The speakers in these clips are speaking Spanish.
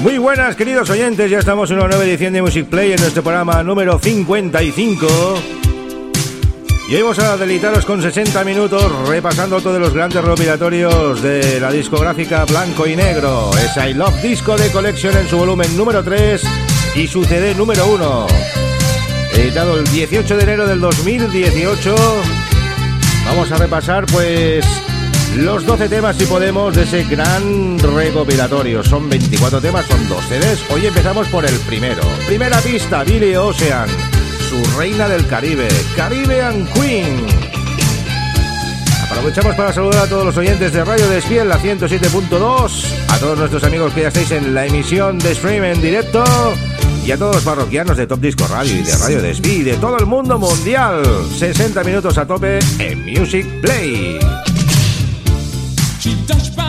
Muy buenas queridos oyentes, ya estamos en una nueva edición de Music Play en nuestro programa número 55. Y hoy vamos a delitaros con 60 minutos repasando todos los grandes recopilatorios de la discográfica Blanco y Negro. Es I Love Disco de Collection en su volumen número 3 y su CD número 1. Editado el 18 de enero del 2018. Vamos a repasar pues los 12 temas, si podemos, de ese gran recopilatorio. Son 24 temas, son dos CDs. Hoy empezamos por el primero. Primera pista, Billy Ocean, su reina del Caribe, Caribbean Queen. Aprovechamos para saludar a todos los oyentes de Radio Despiel, la 107.2, a todos nuestros amigos que ya estáis en la emisión de stream en directo y a todos los parroquianos de Top Disco Radio y de Radio Despi de todo el mundo mundial. 60 minutos a tope en Music Play. She touched by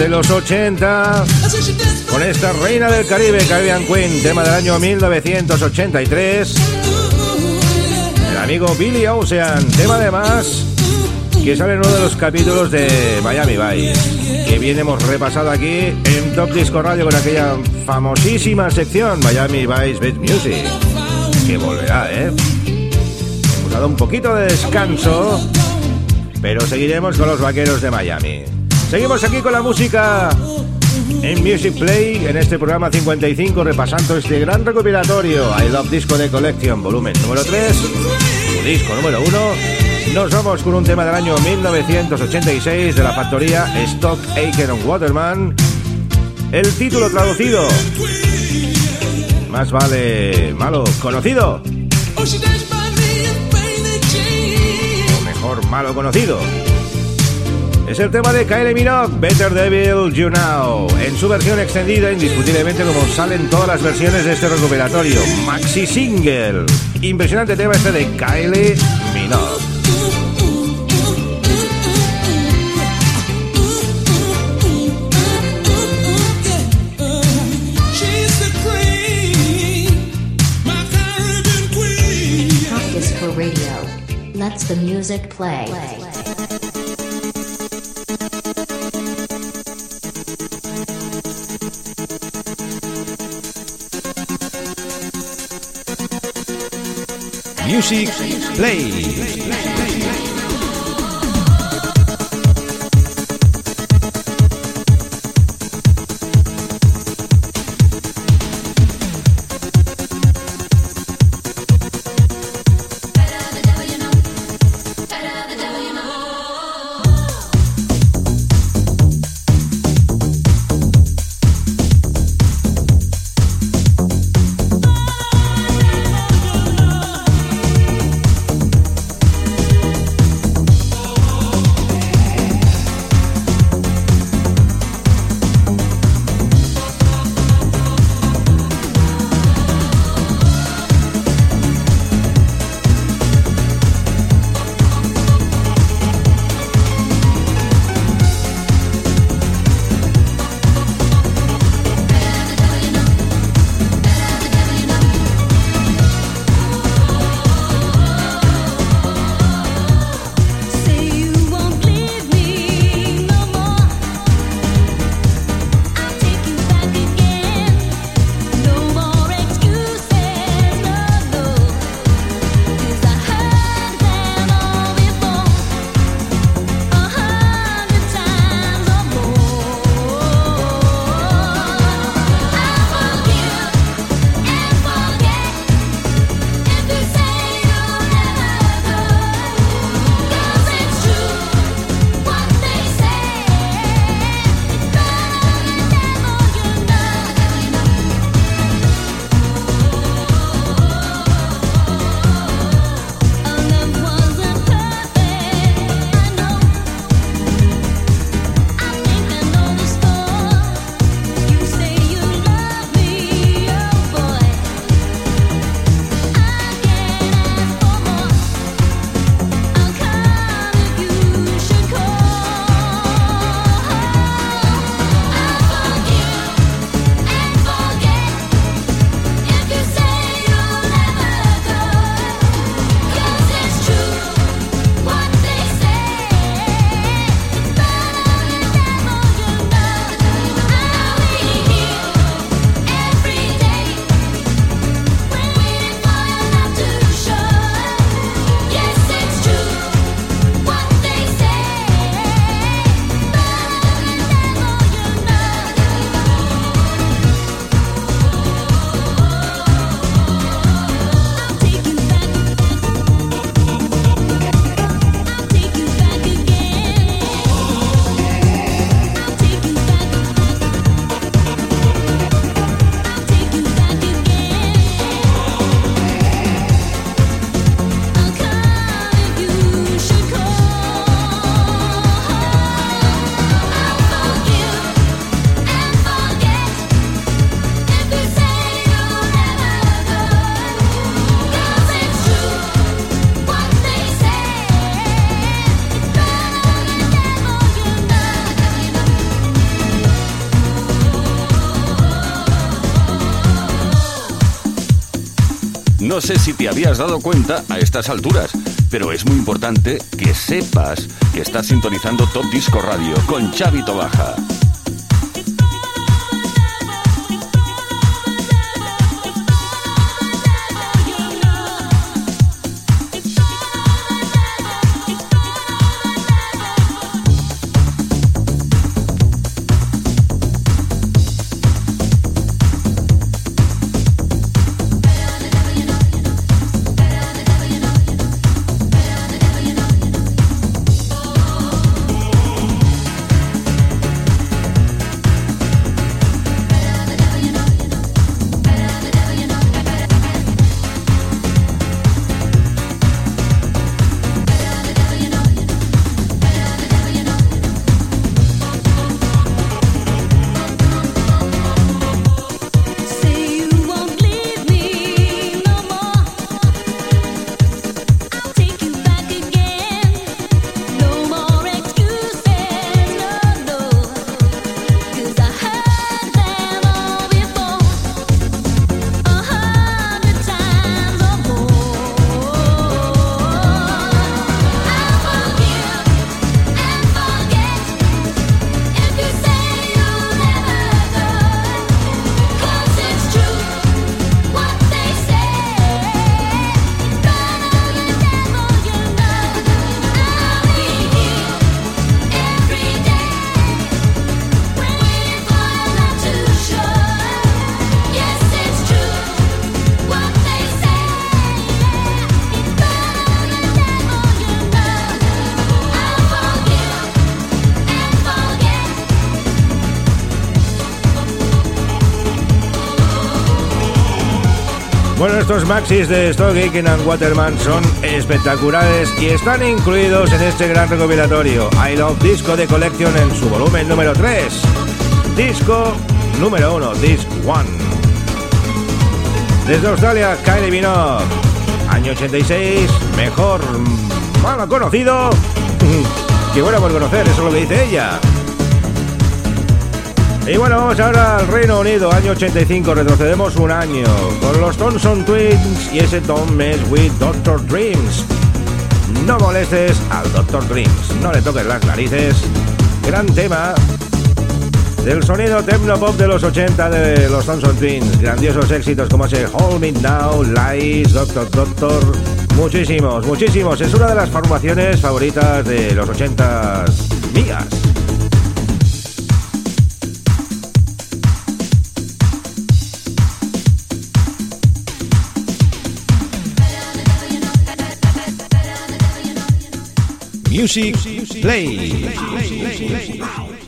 de los 80 con esta reina del Caribe, Caribbean Queen, tema del año 1983. El amigo Billy Ocean, tema además que sale en uno de los capítulos de Miami Vice, que bien hemos repasado aquí en Top Disco Radio con aquella famosísima sección Miami Vice Best Music, que volverá, ¿eh? Hemos dado un poquito de descanso, pero seguiremos con los vaqueros de Miami. Seguimos aquí con la música en Music Play, en este programa 55, repasando este gran recopilatorio I Love Disco de Collection, volumen número 3, disco número 1. Nos vamos con un tema del año 1986 de la factoría Stock Aiken Waterman. El título traducido, más vale malo conocido. O mejor malo conocido. Es el tema de Kylie Minogue, Better Devil You Know, en su versión extendida, indiscutiblemente como salen todas las versiones de este recuperatorio, maxi single. Impresionante tema este de Kylie Minogue. Let's the music play. Music Play. No sé si te habías dado cuenta a estas alturas, pero es muy importante que sepas que estás sintonizando Top Disco Radio con Chavito Baja. Estos maxis de Aiken and Waterman son espectaculares y están incluidos en este gran recopilatorio I Love Disco de Collection en su volumen número 3. Disco número 1, Disc 1. Desde Australia, Kylie Minogue. Año 86, mejor mal conocido que bueno por conocer, eso es lo que dice ella. Y bueno, vamos ahora al Reino Unido, año 85, retrocedemos un año, con los Thompson Twins y ese Tom Mess with Doctor Dreams. No molestes al Doctor Dreams, no le toques las narices. Gran tema del sonido techno pop de los 80 de los Thompson Twins. Grandiosos éxitos como ese Hold Me Now, Lies, Doctor Doctor. Muchísimos, muchísimos. Es una de las formaciones favoritas de los 80 mías. Music Play.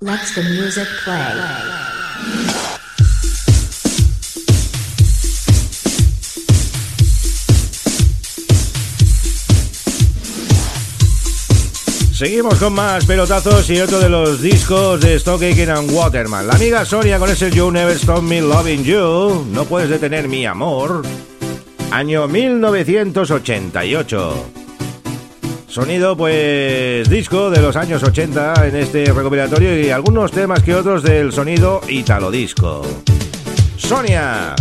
Let's the music play. Seguimos con más pelotazos y otro de los discos de Stockhagen and Waterman. La amiga Sonia con ese You Never Stop Me Loving You, No Puedes Detener Mi Amor, año 1988. Sonido, pues, disco de los años 80 en este recopilatorio y algunos temas que otros del sonido italo disco. Sonia.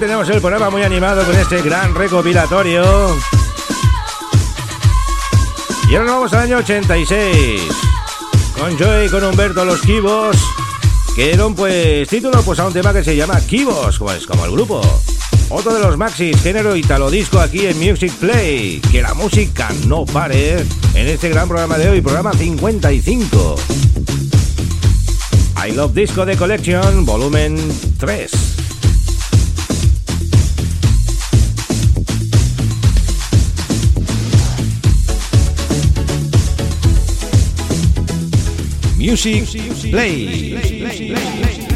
Tenemos el programa muy animado con este gran recopilatorio. Y ahora nos vamos al año 86. Con Joey, con Humberto, los Kibos. Que dieron pues título pues a un tema que se llama Kibos, como es como el grupo. Otro de los maxis, género italo disco aquí en Music Play. Que la música no pare en este gran programa de hoy, programa 55. I Love Disco de Collection, volumen 3. Music Play.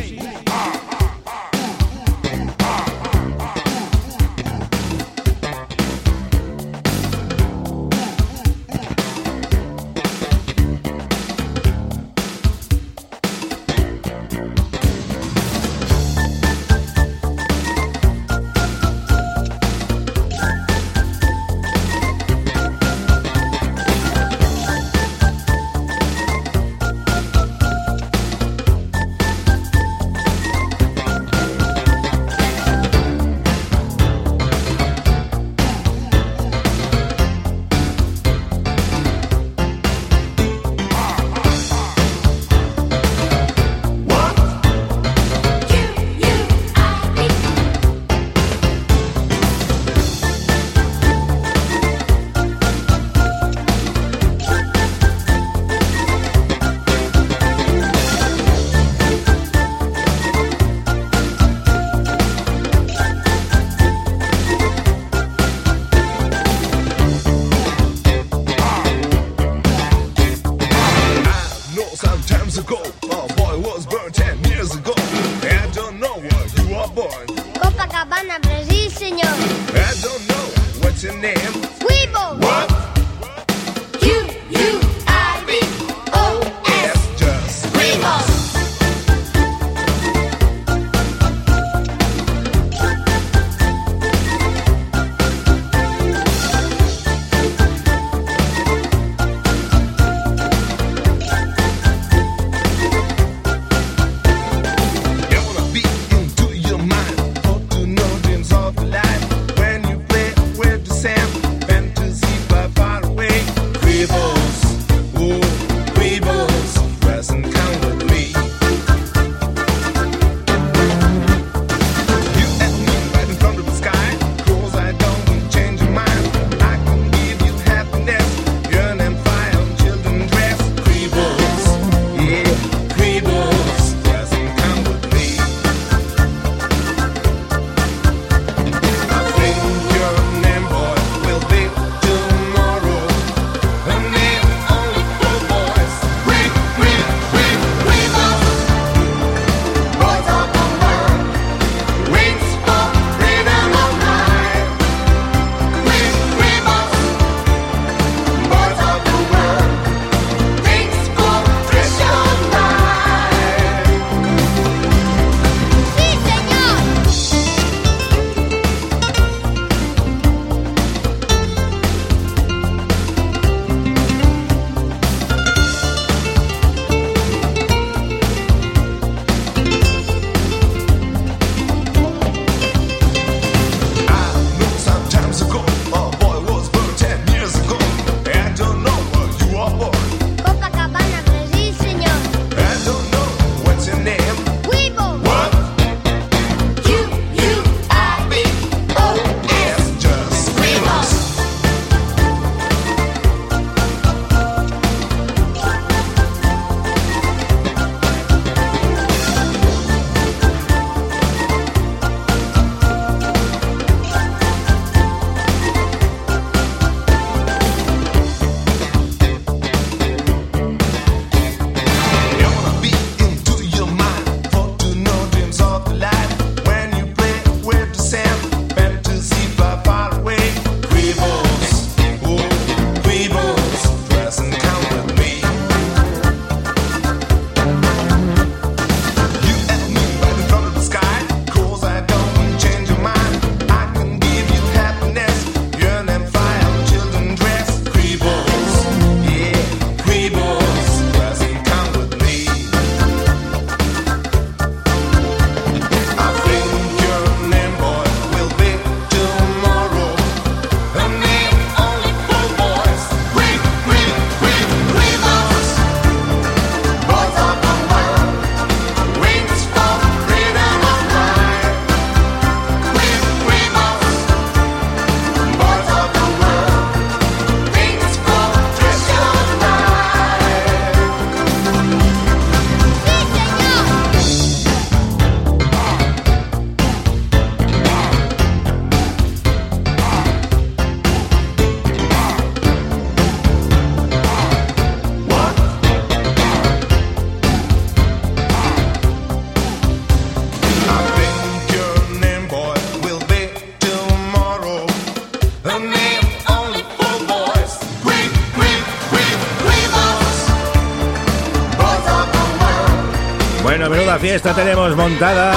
Fiesta tenemos montada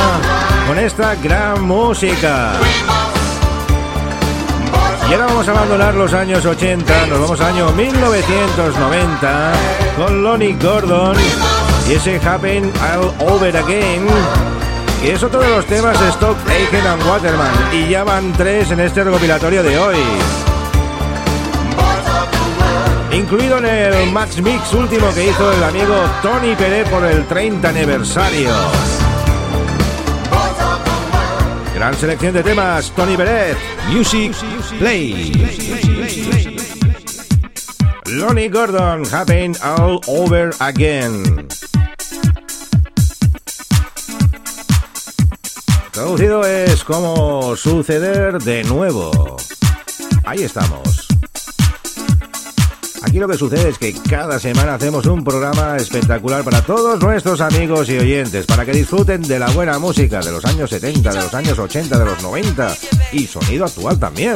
con esta gran música. Y ahora vamos a abandonar los años 80, nos vamos al año 1990 con Lonnie Gordon y ese Happen All Over Again, que es otro de los temas de Stock, Aiken and Waterman, y ya van tres en este recopilatorio de hoy. Incluido en el Max Mix último que hizo el amigo Tony Pérez por el 30 aniversario. Gran selección de temas, Tony Pérez. Music Play. Lonnie Gordon, Happen All Over Again. Traducido es como suceder de nuevo. Ahí estamos. Aquí lo que sucede es que cada semana hacemos un programa espectacular para todos nuestros amigos y oyentes, para que disfruten de la buena música de los años 70, de los años 80, de los 90 y sonido actual también.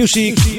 Music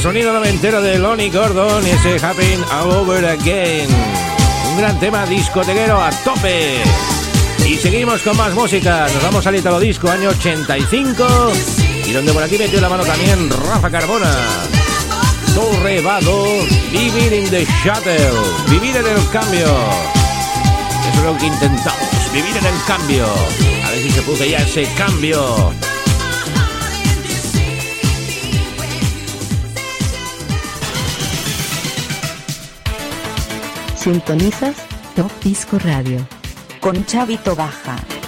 sonido noventero de Lonnie Gordon y ese Happen All Over Again. Un gran tema discotequero a tope. Y seguimos con más música. Nos vamos al Italo Disco, año 85. Y donde por aquí metió la mano también Rafa Carbona. Torre Vado, Vivir in the Shuttle. Vivir en el cambio. Eso es lo que intentamos, vivir en el cambio. A ver si se puso ya ese cambio. Sintonizas Top Disco Radio. Con Chavito Baja.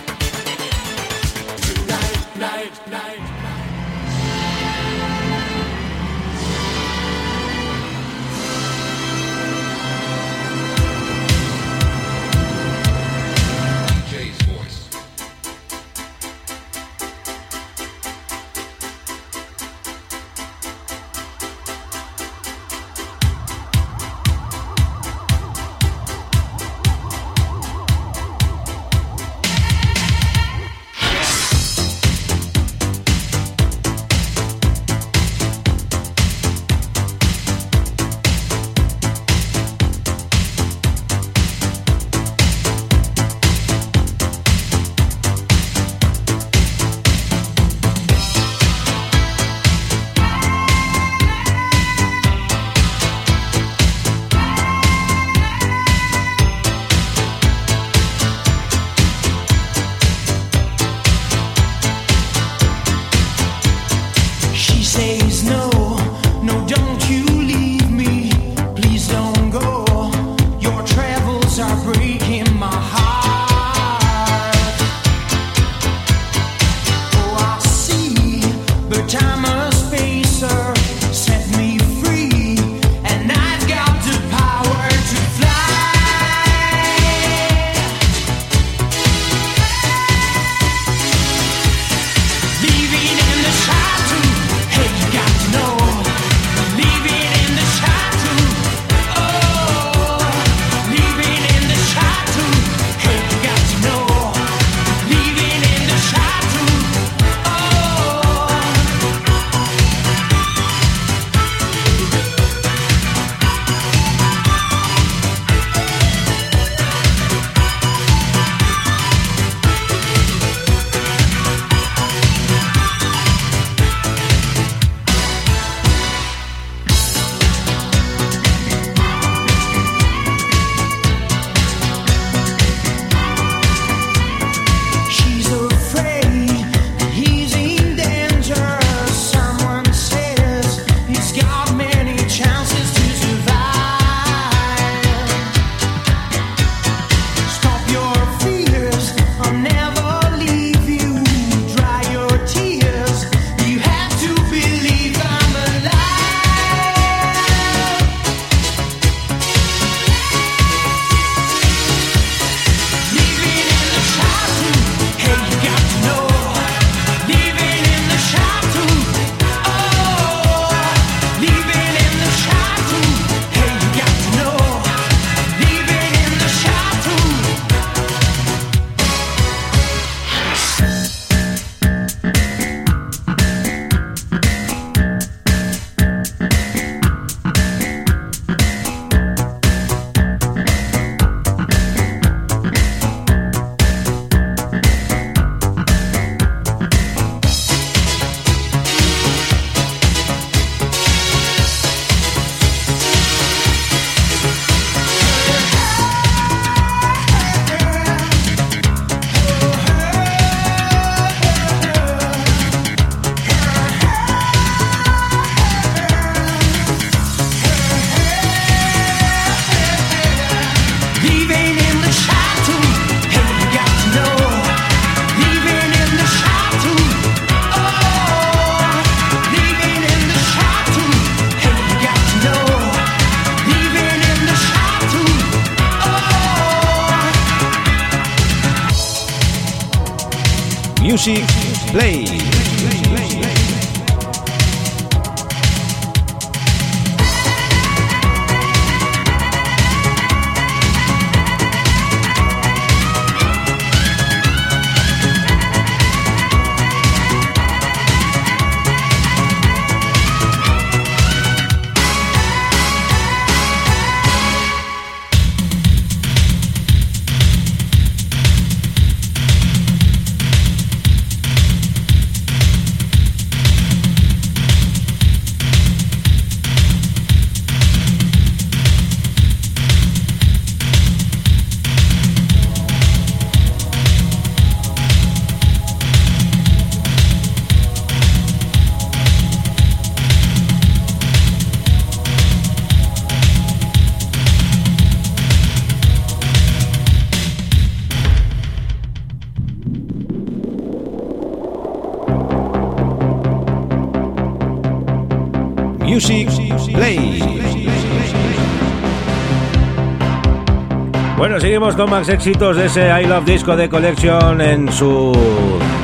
Seguimos con más éxitos de ese I Love Disco de Collection en su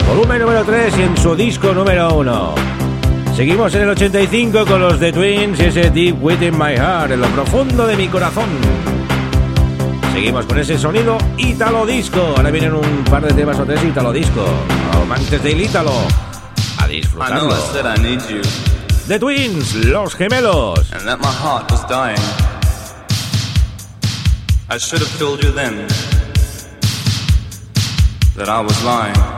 volumen número 3 y en su disco número 1. Seguimos en el 85 con los The Twins y ese Deep Within My Heart, en lo profundo de mi corazón. Seguimos con ese sonido Italo Disco. Ahora vienen un par de temas o tres Italo Disco. Amantes del Italo. A disfrutarlo. The Twins, los gemelos. And that my heart was dying. I should have told you then that I was lying.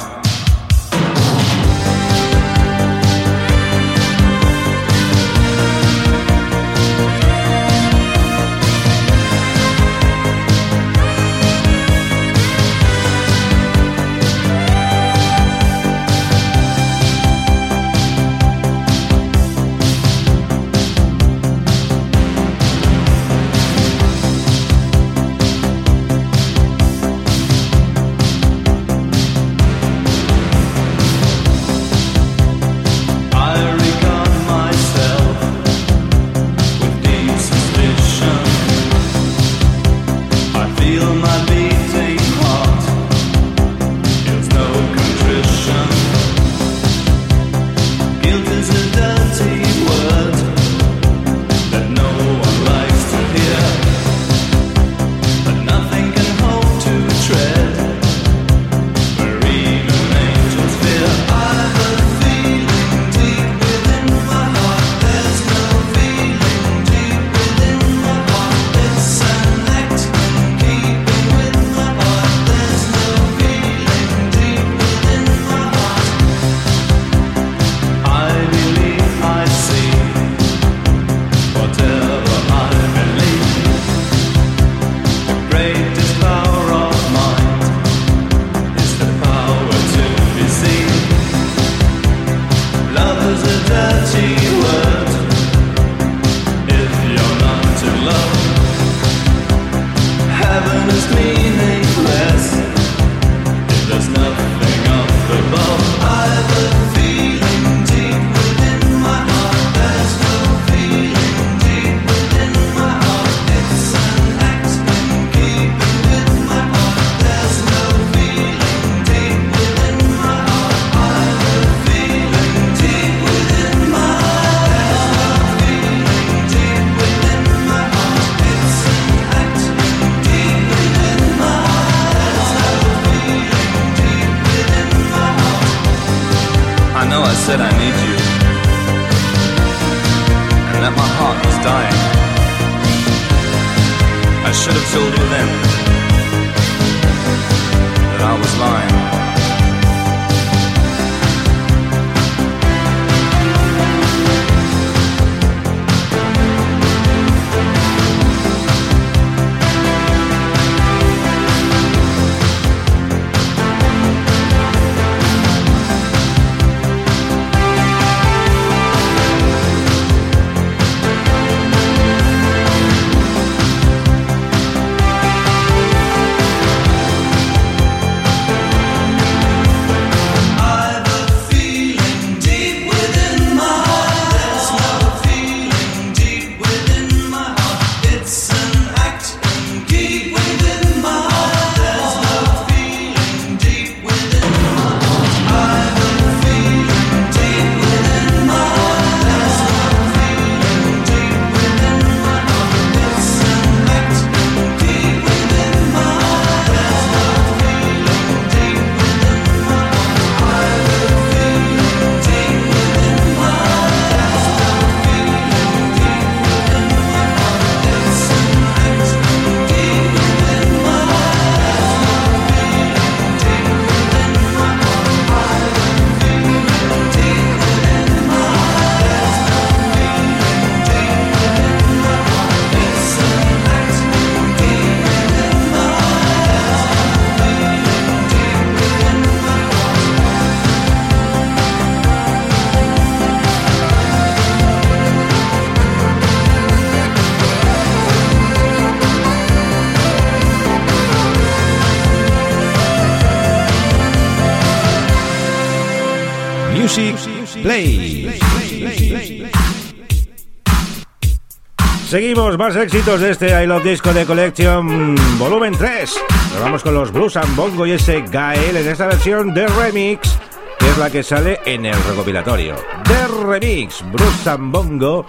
Seguimos, más éxitos de este I Love Disco de Collection Volumen 3. Nos vamos con los Blues and Bongo y ese Gael en esta versión de remix, que es la que sale en el recopilatorio. De remix, Blues and Bongo.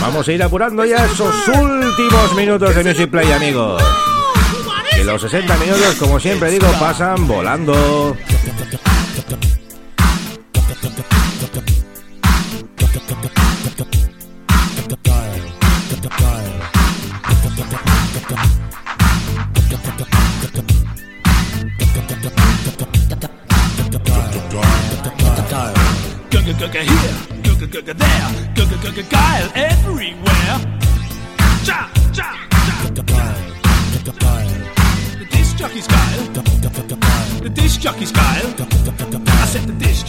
Vamos a ir apurando ya esos últimos minutos de Music Play, amigos. Los 60 minutos, como siempre digo, pasan volando. Here,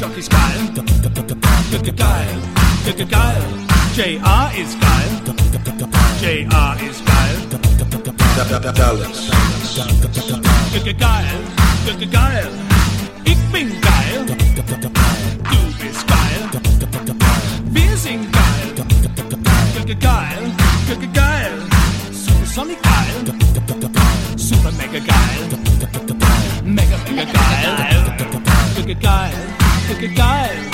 disc jockey's geil. Geil, geil. JR is geil. JR is geil. Dallas. Geil, geil. Ich bin geil. Du bist geil. Wir sind geil. Geil, geil. Supersonic geil. Super mega geil. Mega mega geil. Geil, good guys.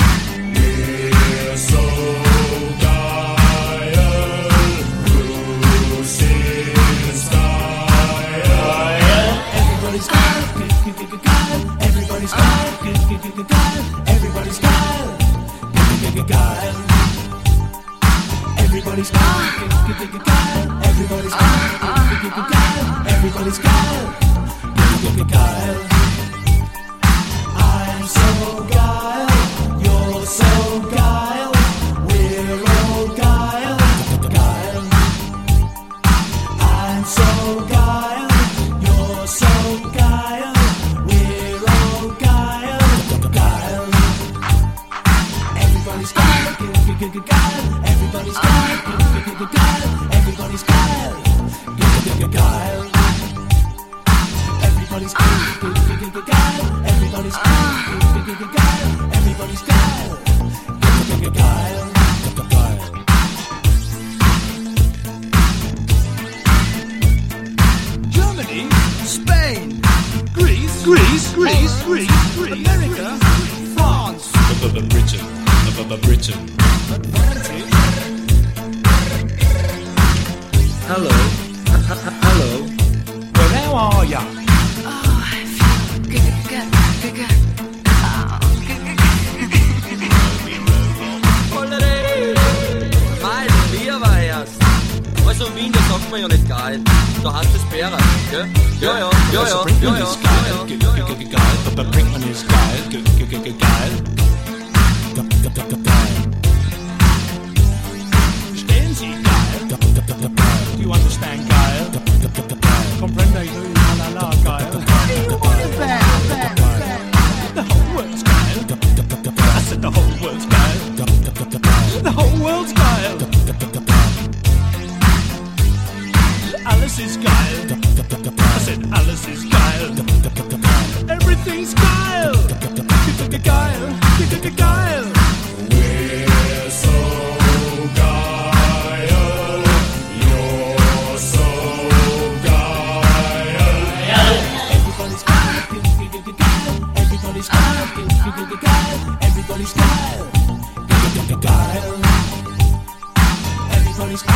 Everybody's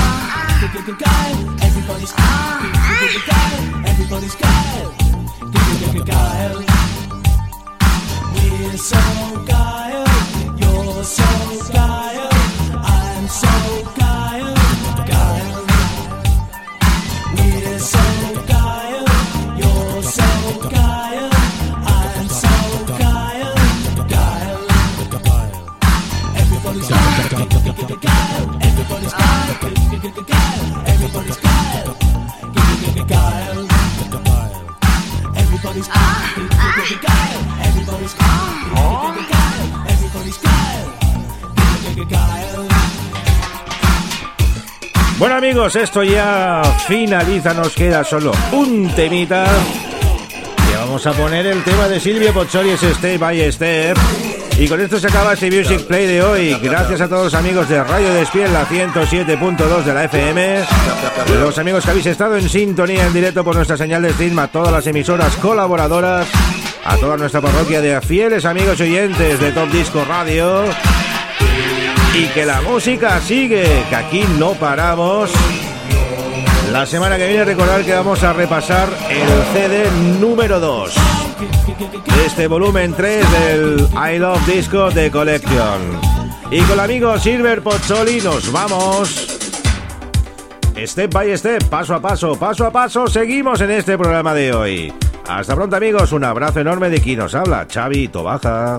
everybody's everybody's got, everybody's. We're so guile, you're so guile, I'm so guile. Amigos, esto ya finaliza, nos queda solo un temita. Y vamos a poner el tema de Silvia Pozzoli, es Step by Step. Y con esto se acaba este Music Play de hoy. Gracias a todos los amigos de Radio Despiel, la 107.2 de la FM. Los amigos que habéis estado en sintonía en directo por nuestra señal de stream, a todas las emisoras colaboradoras, a toda nuestra parroquia de fieles amigos y oyentes de Top Disco Radio. Y que la música sigue, que aquí no paramos. La semana que viene recordar que vamos a repasar el CD número 2 de este volumen 3 del I Love Disco de Collection. Y con el amigo Silver Pozzoli nos vamos. Step by step, paso a paso, paso a paso, seguimos en este programa de hoy. Hasta pronto amigos, un abrazo enorme de quien nos habla, Xavi Tobaja.